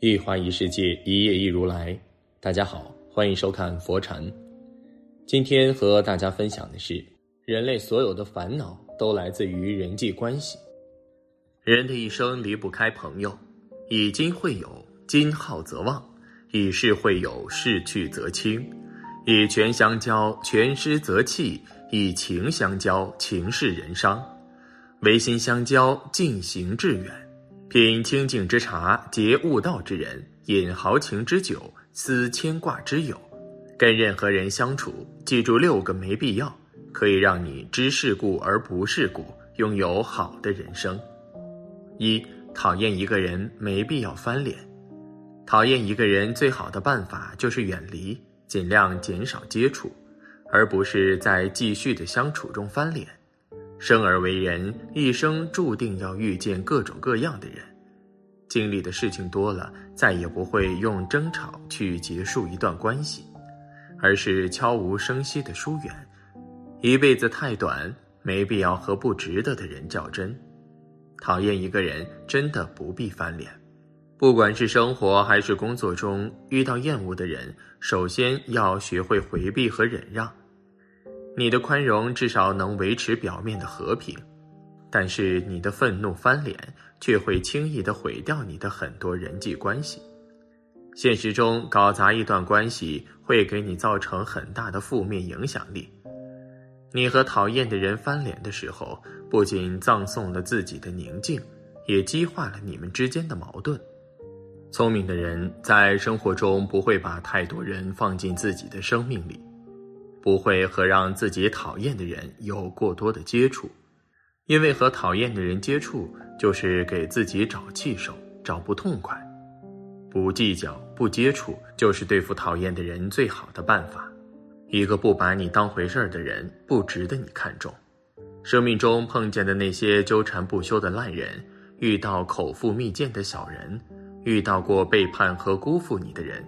一花一世界，一叶一如来。大家好，欢迎收看佛禅。今天和大家分享的是，人类所有的烦恼都来自于人际关系。人的一生离不开朋友，以今会友，今好则忘；以事会友，事去则轻；以权相交，权失则弃；以情相交，情逝人伤。唯心相交，尽行致远。品清净之茶，结悟道之人；饮豪情之酒，思牵挂之友。跟任何人相处，记住六个没必要，可以让你知世故而不世故，拥有好的人生。一讨厌一个人，没必要翻脸。讨厌一个人最好的办法就是远离，尽量减少接触，而不是在继续的相处中翻脸。生而为人，一生注定要遇见各种各样的人，经历的事情多了，再也不会用争吵去结束一段关系，而是悄无声息的疏远。一辈子太短，没必要和不值得的人较真。讨厌一个人，真的不必翻脸。不管是生活还是工作中，遇到厌恶的人，首先要学会回避和忍让。你的宽容至少能维持表面的和平，但是你的愤怒翻脸却会轻易的毁掉你的很多人际关系。现实中搞砸一段关系会给你造成很大的负面影响力。你和讨厌的人翻脸的时候，不仅葬送了自己的宁静，也激化了你们之间的矛盾。聪明的人在生活中不会把太多人放进自己的生命里。不会和让自己讨厌的人有过多的接触，因为和讨厌的人接触就是给自己找气受、找不痛快。不计较、不接触，就是对付讨厌的人最好的办法。一个不把你当回事儿的人，不值得你看重。生命中碰见的那些纠缠不休的烂人，遇到口腹蜜饯的小人，遇到过背叛和辜负你的人，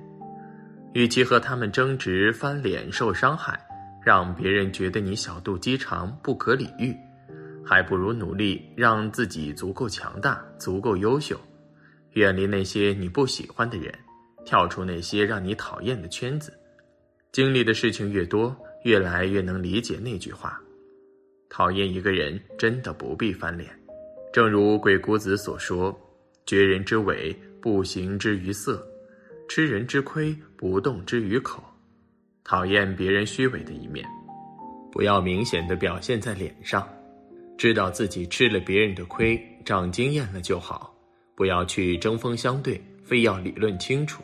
与其和他们争执、翻脸、受伤害。让别人觉得你小肚鸡肠、不可理喻，还不如努力让自己足够强大、足够优秀，远离那些你不喜欢的人，跳出那些让你讨厌的圈子。经历的事情越多，越来越能理解那句话：讨厌一个人真的不必翻脸。正如鬼谷子所说：“绝人之尾，不行之于色；吃人之亏，不动之于口。”讨厌别人虚伪的一面，不要明显的表现在脸上，知道自己吃了别人的亏，长经验了就好，不要去针锋相对，非要理论清楚。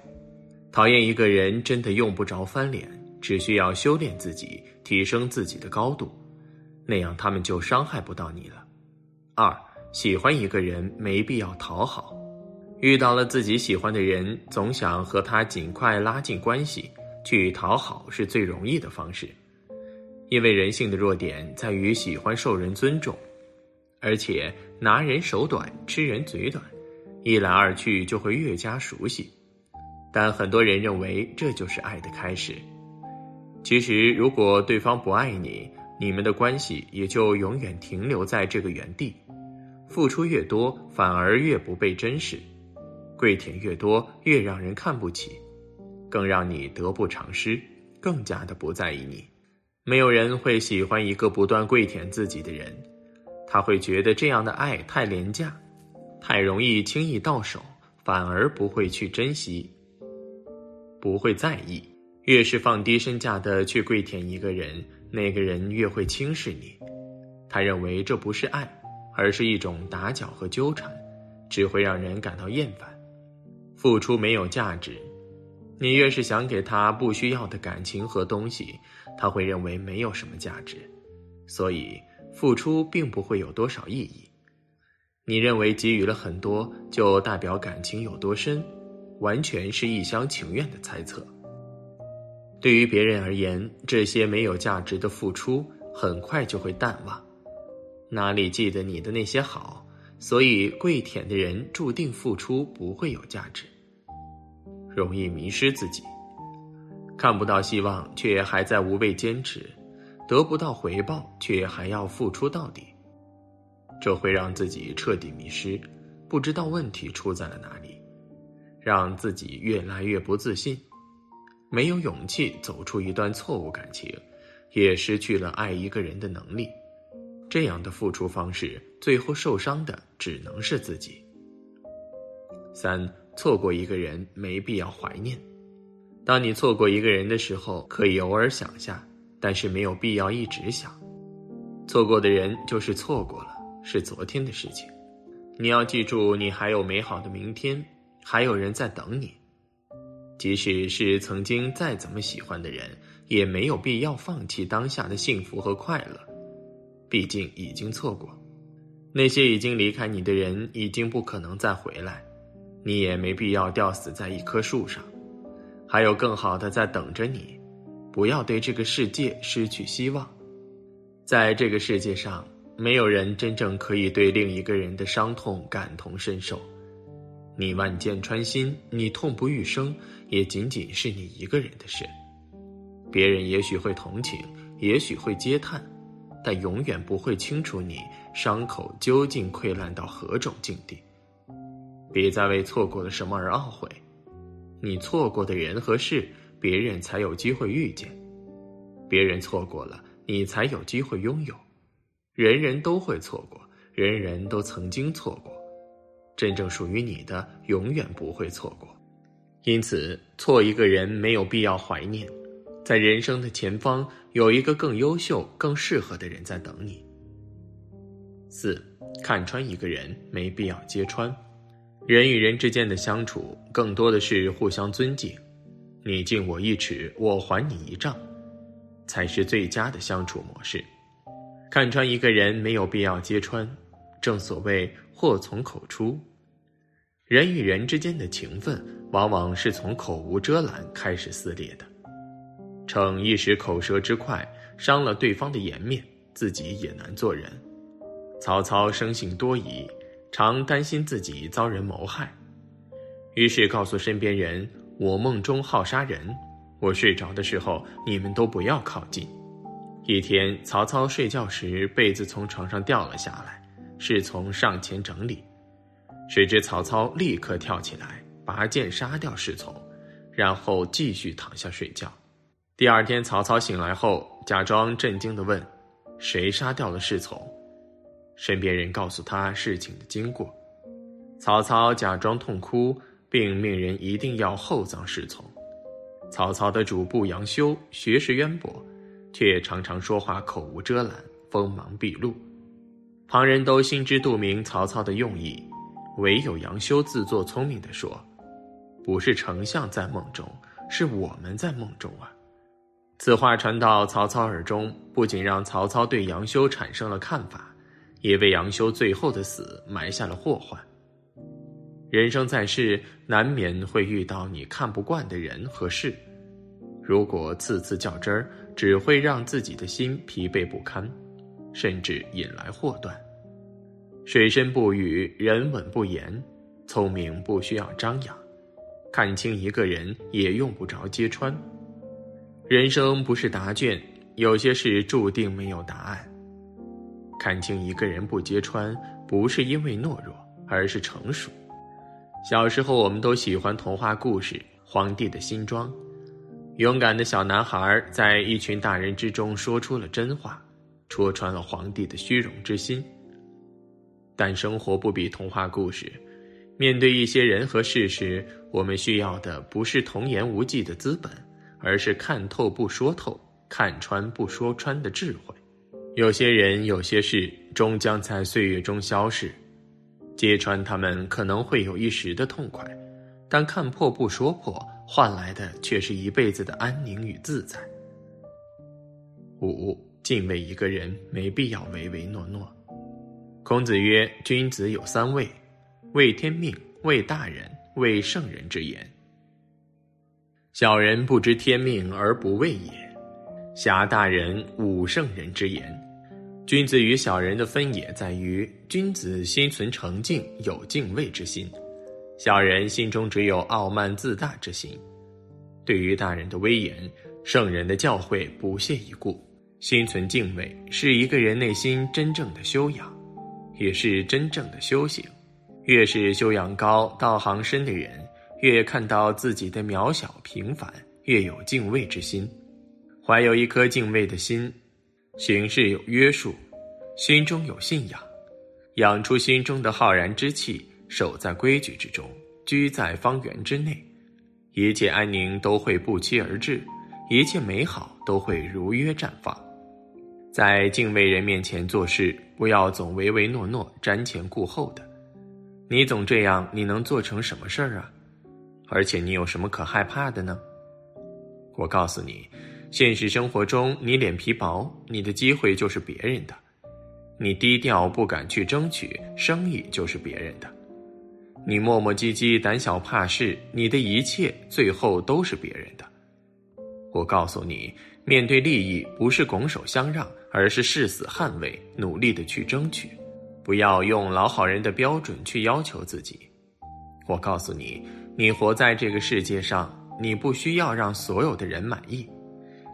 讨厌一个人真的用不着翻脸，只需要修炼自己，提升自己的高度，那样他们就伤害不到你了。二，喜欢一个人没必要讨好，遇到了自己喜欢的人，总想和他尽快拉近关系。去讨好是最容易的方式，因为人性的弱点在于喜欢受人尊重，而且拿人手短，吃人嘴短，一来二去就会越加熟悉。但很多人认为这就是爱的开始。其实，如果对方不爱你，你们的关系也就永远停留在这个原地。付出越多，反而越不被珍视；跪舔越多，越让人看不起。更让你得不偿失，更加的不在意你。没有人会喜欢一个不断跪舔自己的人，他会觉得这样的爱太廉价，太容易轻易到手，反而不会去珍惜，不会在意。越是放低身价的去跪舔一个人，那个人越会轻视你。他认为这不是爱，而是一种打搅和纠缠，只会让人感到厌烦。付出没有价值。你越是想给他不需要的感情和东西，他会认为没有什么价值，所以付出并不会有多少意义。你认为给予了很多就代表感情有多深，完全是一厢情愿的猜测。对于别人而言，这些没有价值的付出很快就会淡忘，哪里记得你的那些好？所以跪舔的人注定付出不会有价值。容易迷失自己，看不到希望却还在无谓坚持，得不到回报却还要付出到底，这会让自己彻底迷失，不知道问题出在了哪里。让自己越来越不自信。没有勇气走出一段错误感情，也失去了爱一个人的能力。这样的付出方式，最后受伤的只能是自己。三，错过一个人没必要怀念。当你错过一个人的时候，可以偶尔想下，但是没有必要一直想。错过的人就是错过了，是昨天的事情。你要记住，你还有美好的明天，还有人在等你。即使是曾经再怎么喜欢的人，也没有必要放弃当下的幸福和快乐。毕竟已经错过，那些已经离开你的人，已经不可能再回来。你也没必要吊死在一棵树上，还有更好的在等着你。不要对这个世界失去希望，在这个世界上，没有人真正可以对另一个人的伤痛感同身受。你万箭穿心，你痛不欲生，也仅仅是你一个人的事。别人也许会同情，也许会嗟叹，但永远不会清楚你伤口究竟溃烂到何种境地。别再为错过了什么而懊悔，你错过的人和事，别人才有机会遇见；别人错过了，你才有机会拥有。人人都会错过，人人都曾经错过，真正属于你的，永远不会错过。因此，错一个人没有必要怀念，在人生的前方有一个更优秀、更适合的人在等你。四，看穿一个人没必要揭穿。人与人之间的相处，更多的是互相尊敬，你敬我一尺，我还你一丈，才是最佳的相处模式。看穿一个人没有必要揭穿，正所谓祸从口出。人与人之间的情分，往往是从口无遮拦开始撕裂的，逞一时口舌之快，伤了对方的颜面，自己也难做人。曹操生性多疑。常担心自己遭人谋害，于是告诉身边人：“我梦中好杀人，我睡着的时候你们都不要靠近。”一天，曹操睡觉时被子从床上掉了下来，侍从上前整理，谁知曹操立刻跳起来，拔剑杀掉侍从，然后继续躺下睡觉。第二天，曹操醒来后，假装震惊地问：“谁杀掉了侍从？”身边人告诉他事情的经过，曹操假装痛哭，并命人一定要厚葬侍从。曹操的主簿杨修学识渊博，却常常说话口无遮拦，锋芒毕露。旁人都心知肚明曹操的用意，唯有杨修自作聪明地说：“不是丞相在梦中，是我们在梦中啊！”此话传到曹操耳中，不仅让曹操对杨修产生了看法。也为杨修最后的死埋下了祸患。人生在世，难免会遇到你看不惯的人和事。如果次次较真儿，只会让自己的心疲惫不堪，甚至引来祸端。水深不语，人稳不言。聪明不需要张扬，看清一个人也用不着揭穿。人生不是答卷，有些事注定没有答案。看清一个人不揭穿，不是因为懦弱，而是成熟。小时候，我们都喜欢童话故事《皇帝的新装》，勇敢的小男孩在一群大人之中说出了真话，戳穿了皇帝的虚荣之心。但生活不比童话故事，面对一些人和事时，我们需要的不是童言无忌的资本，而是看透不说透、看穿不说穿的智慧。有些人、有些事，终将在岁月中消逝。揭穿他们可能会有一时的痛快，但看破不说破，换来的却是一辈子的安宁与自在。五，敬畏一个人，没必要唯唯诺诺。孔子曰：“君子有三畏：畏天命，畏大人，畏圣人之言。小人不知天命而不畏也，侠大人武圣人之言。”君子与小人的分野在于，君子心存诚敬，有敬畏之心；小人心中只有傲慢自大之心。对于大人的威严、圣人的教诲不屑一顾，心存敬畏，是一个人内心真正的修养，也是真正的修行。越是修养高、道行深的人，越看到自己的渺小平凡，越有敬畏之心。怀有一颗敬畏的心，行事有约束，心中有信仰，养出心中的浩然之气，守在规矩之中，居在方圆之内，一切安宁都会不期而至，一切美好都会如约绽放。在敬畏人面前做事，不要总唯唯诺诺、瞻前顾后的。你总这样，你能做成什么事儿啊？而且你有什么可害怕的呢？我告诉你，现实生活中，你脸皮薄，你的机会就是别人的；你低调不敢去争取，生意就是别人的；你磨磨唧唧、胆小怕事，你的一切最后都是别人的。我告诉你，面对利益，不是拱手相让。而是誓死捍卫，努力的去争取，不要用老好人的标准去要求自己。我告诉你，你活在这个世界上，你不需要让所有的人满意，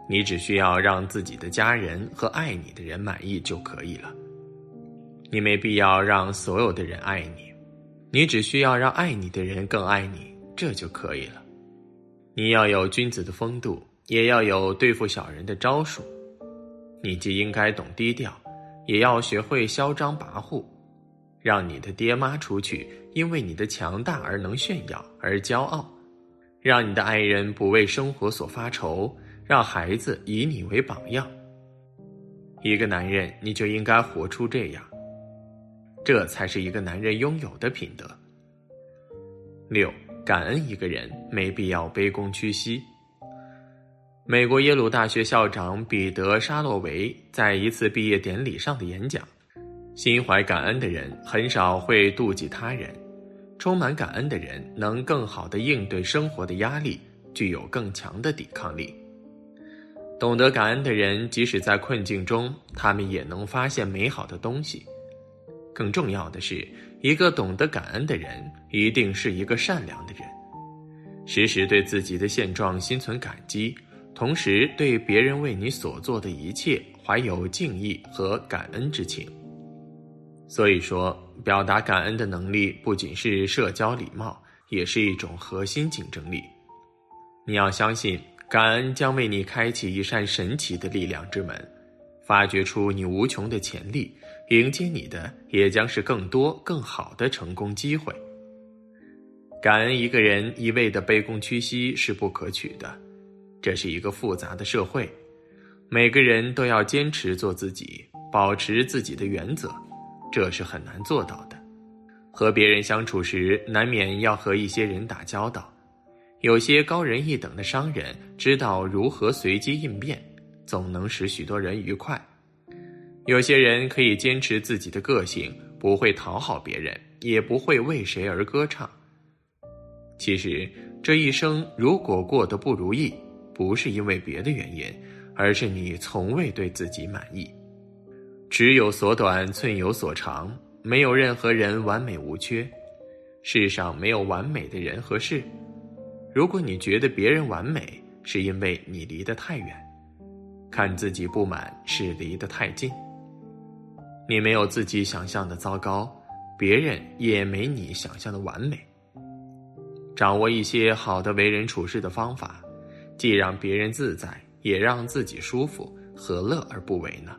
你只需要让自己的家人和爱你的人满意就可以了。你没必要让所有的人爱你，你只需要让爱你的人更爱你，这就可以了。你要有君子的风度，也要有对付小人的招数。你既应该懂低调，也要学会嚣张跋扈，让你的爹妈出去，因为你的强大而能炫耀而骄傲；让你的爱人不为生活所发愁，让孩子以你为榜样。一个男人，你就应该活出这样，这才是一个男人拥有的品德。六，感恩一个人，没必要卑躬屈膝。美国耶鲁大学校长彼得·沙洛维在一次毕业典礼上的演讲：“心怀感恩的人很少会妒忌他人，充满感恩的人能更好的应对生活的压力，具有更强的抵抗力。懂得感恩的人，即使在困境中，他们也能发现美好的东西。更重要的是，一个懂得感恩的人，一定是一个善良的人，时时对自己的现状心存感激。”同时，对别人为你所做的一切怀有敬意和感恩之情。所以说，表达感恩的能力不仅是社交礼貌，也是一种核心竞争力。你要相信，感恩将为你开启一扇神奇的力量之门，发掘出你无穷的潜力，迎接你的也将是更多更好的成功机会。感恩一个人一味的卑躬屈膝是不可取的。这是一个复杂的社会，每个人都要坚持做自己，保持自己的原则，这是很难做到的。和别人相处时，难免要和一些人打交道。有些高人一等的商人知道如何随机应变，总能使许多人愉快。有些人可以坚持自己的个性，不会讨好别人，也不会为谁而歌唱。其实这一生如果过得不如意，不是因为别的原因，而是你从未对自己满意。尺有所短，寸有所长，没有任何人完美无缺。世上没有完美的人和事。如果你觉得别人完美，是因为你离得太远；看自己不满，是离得太近。你没有自己想象的糟糕，别人也没你想象的完美。掌握一些好的为人处事的方法。既让别人自在，也让自己舒服，何乐而不为呢？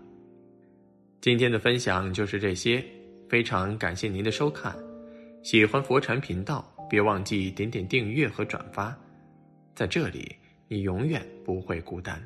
今天的分享就是这些，非常感谢您的收看。喜欢佛禅频道，别忘记点点订阅和转发，在这里你永远不会孤单。